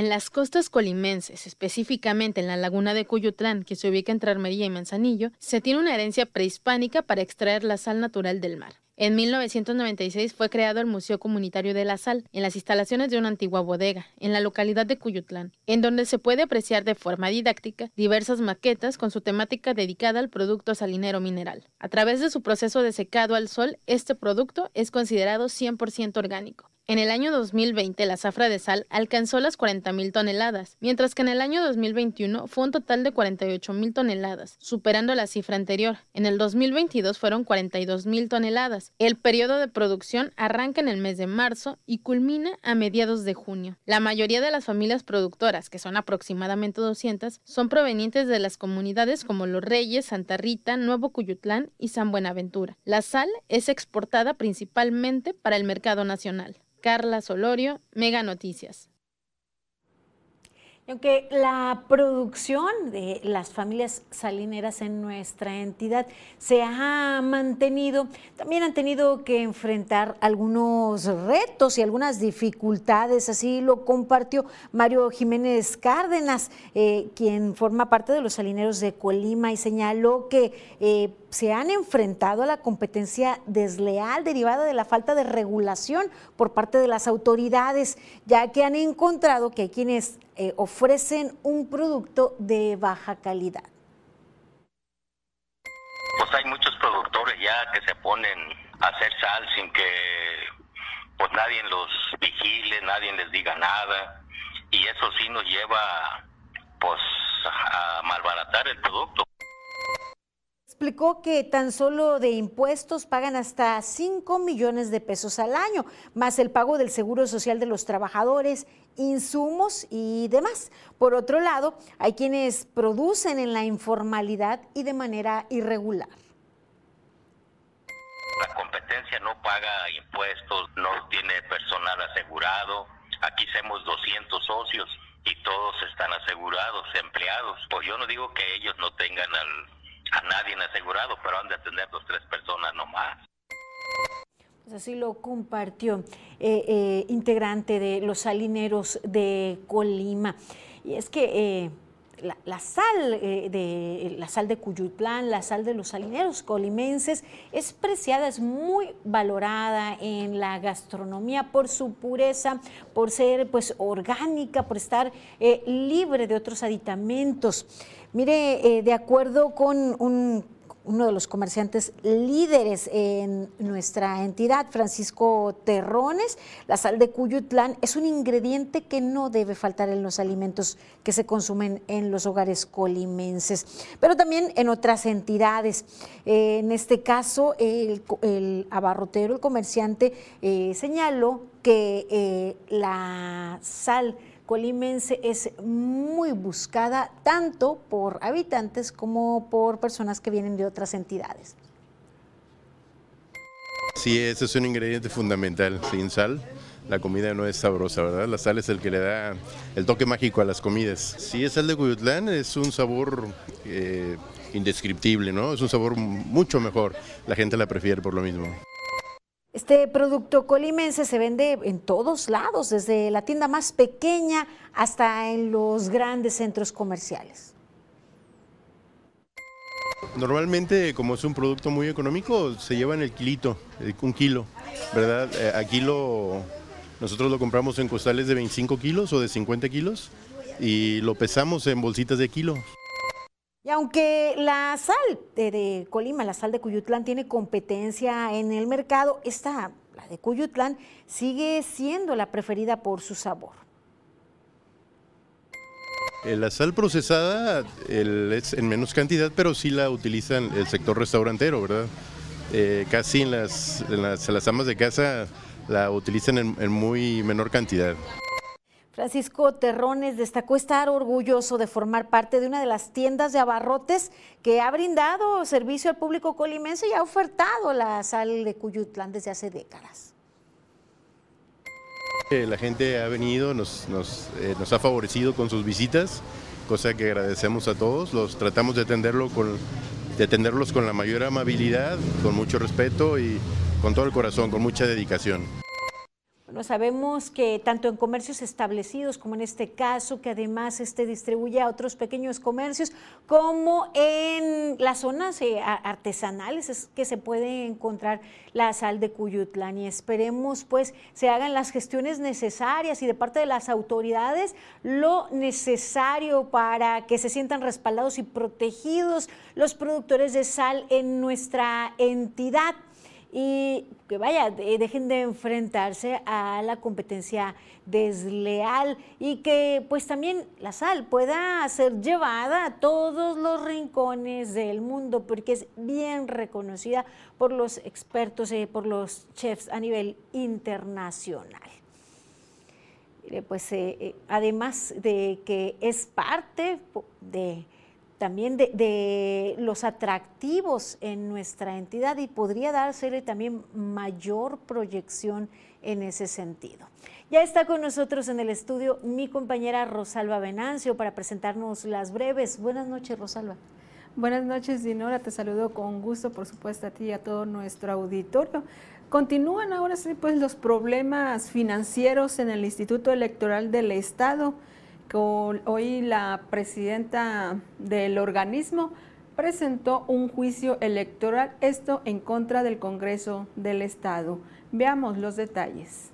En las costas colimenses, específicamente en la laguna de Cuyutlán, que se ubica entre Armería y Manzanillo, se tiene una herencia prehispánica para extraer la sal natural del mar. En 1996 fue creado el Museo Comunitario de la Sal, en las instalaciones de una antigua bodega, en la localidad de Cuyutlán, en donde se puede apreciar de forma didáctica diversas maquetas con su temática dedicada al producto salinero mineral. A través de su proceso de secado al sol, este producto es considerado 100% orgánico. En el año 2020, la zafra de sal alcanzó las 40.000 toneladas, mientras que en el año 2021 fue un total de 48.000 toneladas, superando la cifra anterior. En el 2022 fueron 42.000 toneladas. El periodo de producción arranca en el mes de marzo y culmina a mediados de junio. La mayoría de las familias productoras, que son aproximadamente 200, son provenientes de las comunidades como Los Reyes, Santa Rita, Nuevo Cuyutlán y San Buenaventura. La sal es exportada principalmente para el mercado nacional. Carla Solorio, Mega Noticias. Aunque la producción de las familias salineras en nuestra entidad se ha mantenido, también han tenido que enfrentar algunos retos y algunas dificultades. Así lo compartió Mario Jiménez Cárdenas, eh, quien forma parte de los salineros de Colima y señaló que eh, se han enfrentado a la competencia desleal derivada de la falta de regulación por parte de las autoridades, ya que han encontrado que hay quienes eh, ofrecen un producto de baja calidad. Pues hay muchos productores ya que se ponen a hacer sal sin que pues nadie los vigile, nadie les diga nada y eso sí nos lleva pues a malbaratar el producto. Explicó que tan solo de impuestos pagan hasta 5 millones de pesos al año, más el pago del seguro social de los trabajadores, insumos y demás. Por otro lado, hay quienes producen en la informalidad y de manera irregular. La competencia no paga impuestos, no tiene personal asegurado. Aquí somos 200 socios y todos están asegurados, empleados. Pues yo no digo que ellos no tengan al, a nadie asegurado, pero han de tener dos, tres personas nomás. Así lo compartió eh, eh, integrante de los salineros de Colima. Y es que eh, la, sal de la sal de Cuyutlán, la sal de los salineros colimenses es preciada, es muy valorada en la gastronomía por su pureza, por ser pues orgánica, por estar libre de otros aditamentos. Mire, de acuerdo con un uno de los comerciantes líderes en nuestra entidad, Francisco Terrones. La sal de Cuyutlán es un ingrediente que no debe faltar en los alimentos que se consumen en los hogares colimenses, pero también en otras entidades. Eh, en este caso, el, el abarrotero, el comerciante, eh, señaló que eh, la sal colimense es muy buscada tanto por habitantes como por personas que vienen de otras entidades. Sí, ese es un ingrediente fundamental. Sin sal, la comida no es sabrosa, ¿verdad? La sal es el que le da el toque mágico a las comidas. Si es sal de Cuyutlán, es un sabor eh, indescriptible, ¿no? Es un sabor mucho mejor. La gente la prefiere por lo mismo. Este producto colimense se vende en todos lados, desde la tienda más pequeña hasta en los grandes centros comerciales. Normalmente, como es un producto muy económico, se llevan el kilito, un kilo, ¿verdad? Eh, aquí lo, nosotros lo compramos en costales de 25 kilos o de 50 kilos y lo pesamos en bolsitas de kilo. Y aunque la sal de, Colima, la sal de Cuyutlán, tiene competencia en el mercado, esta, la de Cuyutlán, sigue siendo la preferida por su sabor. Eh, La sal procesada es en menos cantidad, pero sí la utilizan el sector restaurantero, ¿verdad? Eh, casi en las, en las, las amas de casa la utilizan en muy menor cantidad. Francisco Terrones destacó estar orgulloso de formar parte de una de las tiendas de abarrotes que ha brindado servicio al público colimense y ha ofertado la sal de Cuyutlán desde hace décadas. Eh, La gente ha venido, eh, nos ha favorecido con sus visitas, cosa que agradecemos a todos. Los tratamos de atenderlos con la mayor amabilidad, con mucho respeto y con todo el corazón, con mucha dedicación. Bueno, sabemos que tanto en comercios establecidos como en este caso, que además este distribuye a otros pequeños comercios, como en las zonas eh, artesanales es que se puede encontrar la sal de Cuyutlán. Y esperemos pues se hagan las gestiones necesarias y de parte de las autoridades lo necesario para que se sientan respaldados y protegidos los productores de sal en nuestra entidad y que vaya, de- dejen de enfrentarse a la competencia desleal y que pues también la sal pueda ser llevada a todos los rincones del mundo porque es bien reconocida por los expertos, eh, por los chefs a nivel internacional. Pues eh, eh, además de que es parte de también de, los atractivos en nuestra entidad y podría dársele también mayor proyección en ese sentido. Ya está con nosotros en el estudio mi compañera Rosalba Venancio para presentarnos las breves. Buenas noches, Rosalba. Buenas noches, Dinora. Te saludo con gusto, por supuesto, a ti y a todo nuestro auditorio. Continúan ahora sí, pues, los problemas financieros en el Instituto Electoral del Estado. Hoy la presidenta del organismo presentó un juicio electoral, esto en contra del Congreso del Estado. Veamos los detalles.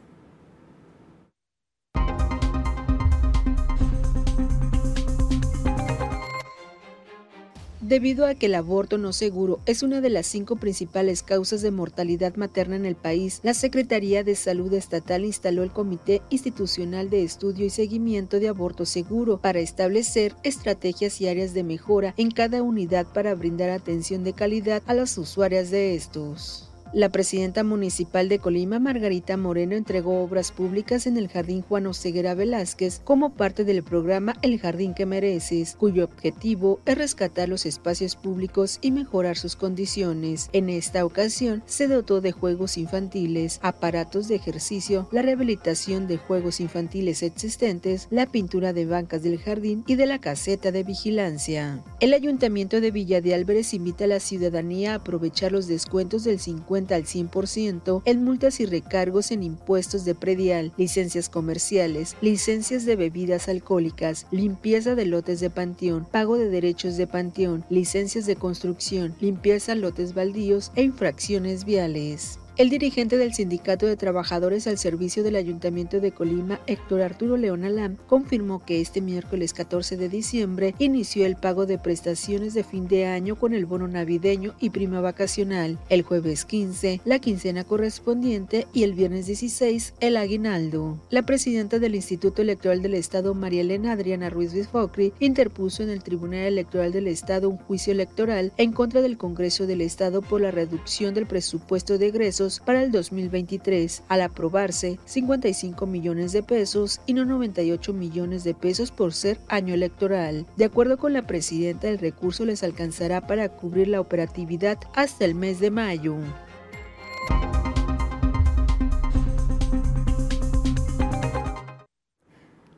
Debido a que el aborto no seguro es una de las cinco principales causas de mortalidad materna en el país, la Secretaría de Salud Estatal instaló el Comité Institucional de Estudio y Seguimiento de Aborto Seguro para establecer estrategias y áreas de mejora en cada unidad para brindar atención de calidad a las usuarias de estos. La presidenta municipal de Colima, Margarita Moreno, entregó obras públicas en el Jardín Juan Oseguera Velázquez como parte del programa El Jardín que Mereces, cuyo objetivo es rescatar los espacios públicos y mejorar sus condiciones. En esta ocasión, se dotó de juegos infantiles, aparatos de ejercicio, la rehabilitación de juegos infantiles existentes, la pintura de bancas del jardín y de la caseta de vigilancia. El Ayuntamiento de Villa de Álvarez invita a la ciudadanía a aprovechar los descuentos del 50 90 al 100% en multas y recargos en impuestos de predial, licencias comerciales, licencias de bebidas alcohólicas, limpieza de lotes de panteón, pago de derechos de panteón, licencias de construcción, limpieza lotes baldíos e infracciones viales. El dirigente del Sindicato de Trabajadores al Servicio del Ayuntamiento de Colima, Héctor Arturo León Alam, confirmó que este miércoles 14 de diciembre inició el pago de prestaciones de fin de año con el bono navideño y prima vacacional, el jueves 15, la quincena correspondiente y el viernes 16, el aguinaldo. La presidenta del Instituto Electoral del Estado, María Elena Adriana Ruiz Bisfocri, interpuso en el Tribunal Electoral del Estado un juicio electoral en contra del Congreso del Estado por la reducción del presupuesto de egresos para el 2023, al aprobarse 55 millones de pesos y no 98 millones de pesos por ser año electoral. De acuerdo con la presidenta, el recurso les alcanzará para cubrir la operatividad hasta el mes de mayo.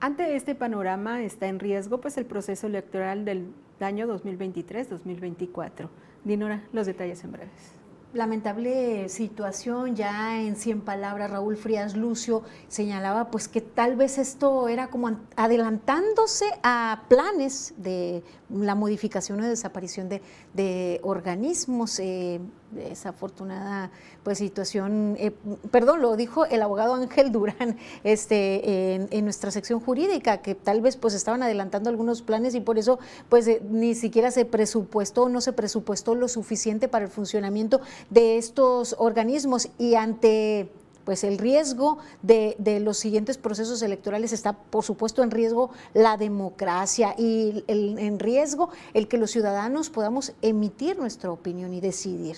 Ante este panorama está en riesgo pues el proceso electoral del año 2023-2024. Dinora, los detalles en breves lamentable situación, ya en 100 palabras, Raúl Frías Lucio señalaba pues que tal vez esto era como adelantándose a planes de la modificación o desaparición de, de organismos. Eh, desafortunada pues situación, eh, perdón, lo dijo el abogado Ángel Durán este, en, en, nuestra sección jurídica, que tal vez pues estaban adelantando algunos planes y por eso pues eh, ni siquiera se presupuestó, no se presupuestó lo suficiente para el funcionamiento de estos organismos y ante pues el riesgo de, de, los siguientes procesos electorales está, por supuesto, en riesgo la democracia y el, en riesgo el que los ciudadanos podamos emitir nuestra opinión y decidir.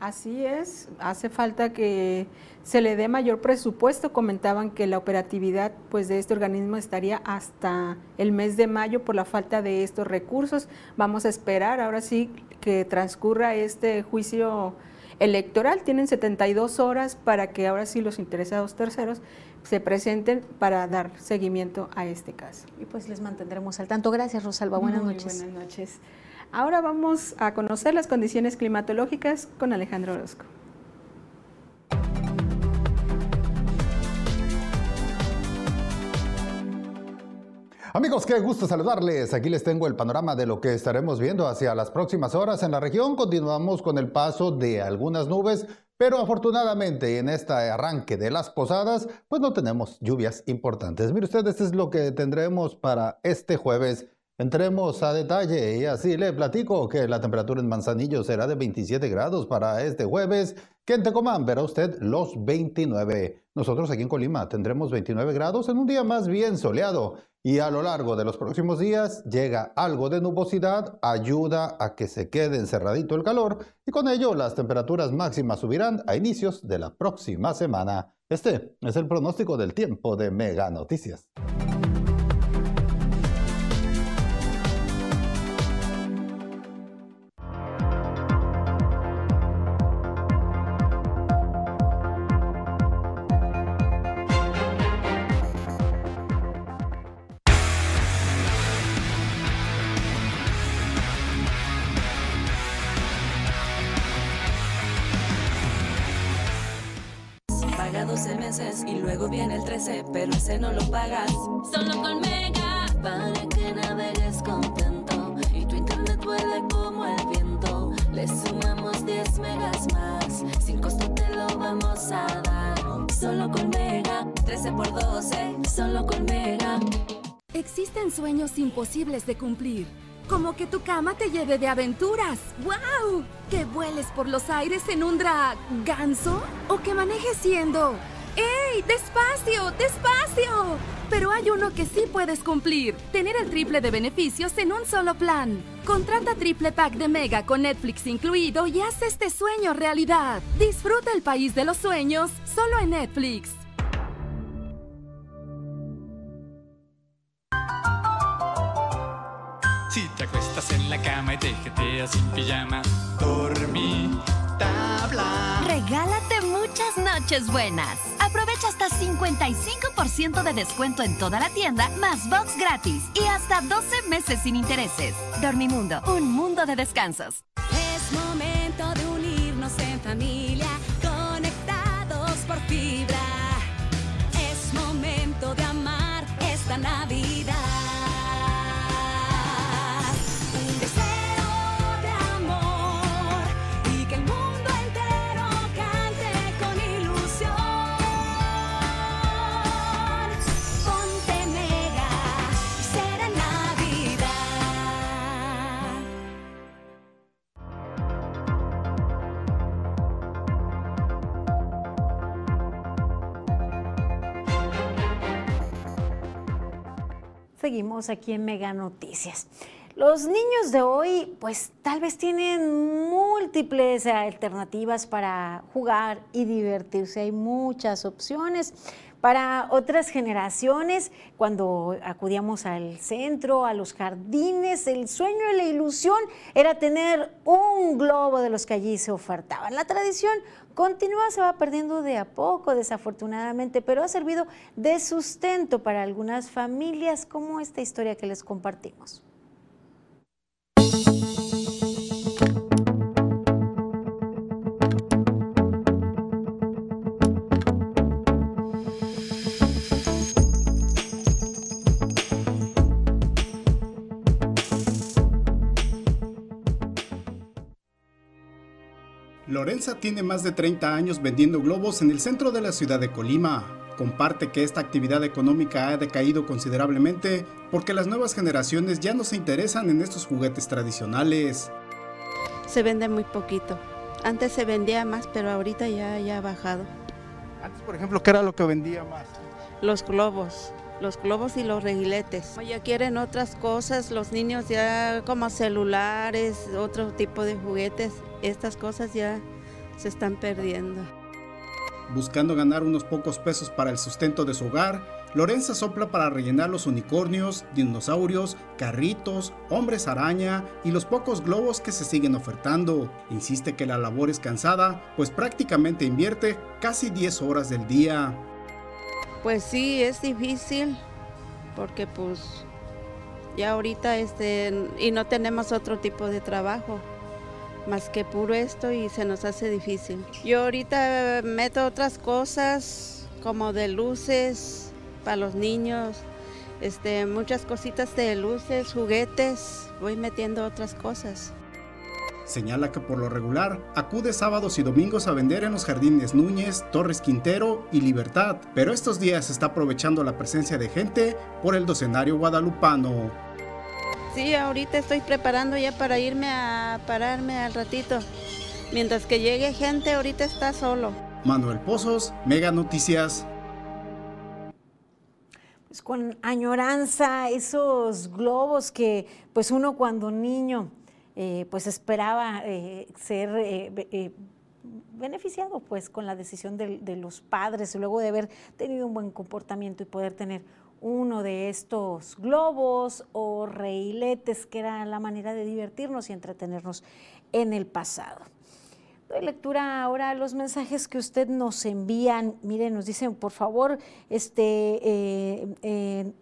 Así es, hace falta que se le dé mayor presupuesto. Comentaban que la operatividad pues, de este organismo estaría hasta el mes de mayo por la falta de estos recursos. Vamos a esperar ahora sí que transcurra este juicio electoral. Tienen 72 horas para que ahora sí los interesados terceros se presenten para dar seguimiento a este caso. Y pues les mantendremos al tanto. Gracias, Rosalba. Buenas Muy noches. Buenas noches. Ahora vamos a conocer las condiciones climatológicas con Alejandro Orozco. Amigos, qué gusto saludarles. Aquí les tengo el panorama de lo que estaremos viendo hacia las próximas horas en la región. Continuamos con el paso de algunas nubes, pero afortunadamente en este arranque de las posadas, pues no tenemos lluvias importantes. Mire usted, este es lo que tendremos para este jueves. Entremos a detalle y así le platico que la temperatura en Manzanillo será de 27 grados para este jueves, que en Tecomán verá usted los 29. Nosotros aquí en Colima tendremos 29 grados en un día más bien soleado y a lo largo de los próximos días llega algo de nubosidad, ayuda a que se quede encerradito el calor y con ello las temperaturas máximas subirán a inicios de la próxima semana. Este es el pronóstico del tiempo de Mega Noticias. Pagas. Solo con Mega, para que navegues contento y tu internet vuele como el viento. Le sumamos 10 megas más, sin costo te lo vamos a dar. Solo con Mega, 13 por 12, solo con Mega. Existen sueños imposibles de cumplir. Como que tu cama te lleve de aventuras. ¡Wow! Que vueles por los aires en un drag ganso. O que manejes siendo. ¡Ey! ¡Despacio! ¡Despacio! Pero hay uno que sí puedes cumplir. Tener el triple de beneficios en un solo plan. Contrata triple pack de Mega con Netflix incluido y haz este sueño realidad. Disfruta el país de los sueños solo en Netflix. Si te acuestas en la cama y te jeteas sin pijama, dormí, tabla. Regálate muchas noches buenas. Aprovecha hasta 55% de descuento en toda la tienda, más box gratis y hasta 12 meses sin intereses. Dormimundo, un mundo de descansos. Es momento de Seguimos aquí en Mega Noticias. Los niños de hoy, pues tal vez tienen múltiples alternativas para jugar y divertirse. Hay muchas opciones. Para otras generaciones, cuando acudíamos al centro, a los jardines, el sueño y la ilusión era tener un globo de los que allí se ofertaban. La tradición continúa, se va perdiendo de a poco, desafortunadamente, pero ha servido de sustento para algunas familias, como esta historia que les compartimos. Lorenza tiene más de 30 años vendiendo globos en el centro de la ciudad de Colima. Comparte que esta actividad económica ha decaído considerablemente porque las nuevas generaciones ya no se interesan en estos juguetes tradicionales. Se vende muy poquito. Antes se vendía más, pero ahorita ya, ya ha bajado. Antes, por ejemplo, ¿qué era lo que vendía más? Los globos, los globos y los regiletes. Ya quieren otras cosas, los niños ya como celulares, otro tipo de juguetes estas cosas ya se están perdiendo. Buscando ganar unos pocos pesos para el sustento de su hogar, Lorenza sopla para rellenar los unicornios, dinosaurios, carritos, hombres araña y los pocos globos que se siguen ofertando. Insiste que la labor es cansada, pues prácticamente invierte casi 10 horas del día. Pues sí, es difícil, porque pues ya ahorita este, y no tenemos otro tipo de trabajo más que puro esto y se nos hace difícil. Yo ahorita meto otras cosas como de luces para los niños, este, muchas cositas de luces, juguetes, voy metiendo otras cosas. Señala que por lo regular acude sábados y domingos a vender en los jardines Núñez, Torres Quintero y Libertad, pero estos días está aprovechando la presencia de gente por el docenario guadalupano. Sí, ahorita estoy preparando ya para irme a pararme al ratito. Mientras que llegue gente, ahorita está solo. Manuel Pozos, Mega Noticias. Pues con añoranza, esos globos que pues uno cuando niño eh, pues esperaba eh, ser eh, beneficiado pues con la decisión de, de los padres, luego de haber tenido un buen comportamiento y poder tener uno de estos globos o reiletes, que era la manera de divertirnos y entretenernos en el pasado. Doy lectura ahora a los mensajes que usted nos envían. Miren, nos dicen, por favor, este, eh, eh,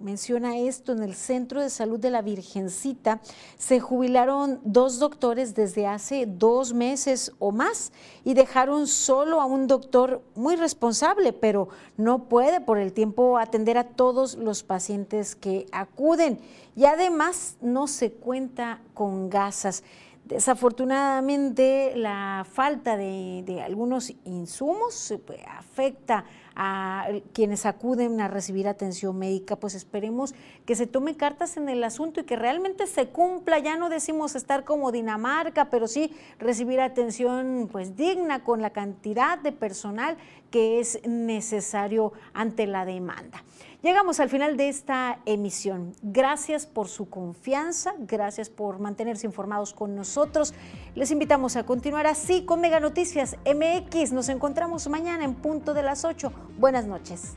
menciona esto, en el Centro de Salud de la Virgencita se jubilaron dos doctores desde hace dos meses o más y dejaron solo a un doctor muy responsable, pero no puede por el tiempo atender a todos los pacientes que acuden y además no se cuenta con gasas. Desafortunadamente, la falta de, algunos insumos pues, afecta a quienes acuden a recibir atención médica, pues esperemos que se tome cartas en el asunto y que realmente se cumpla. Ya no decimos estar como Dinamarca, pero sí recibir atención pues digna con la cantidad de personal que es necesario ante la demanda. Llegamos al final de esta emisión. Gracias por su confianza, gracias por mantenerse informados con nosotros. Les invitamos a continuar así con Mega Noticias MX. Nos encontramos mañana en punto de las 8. Buenas noches.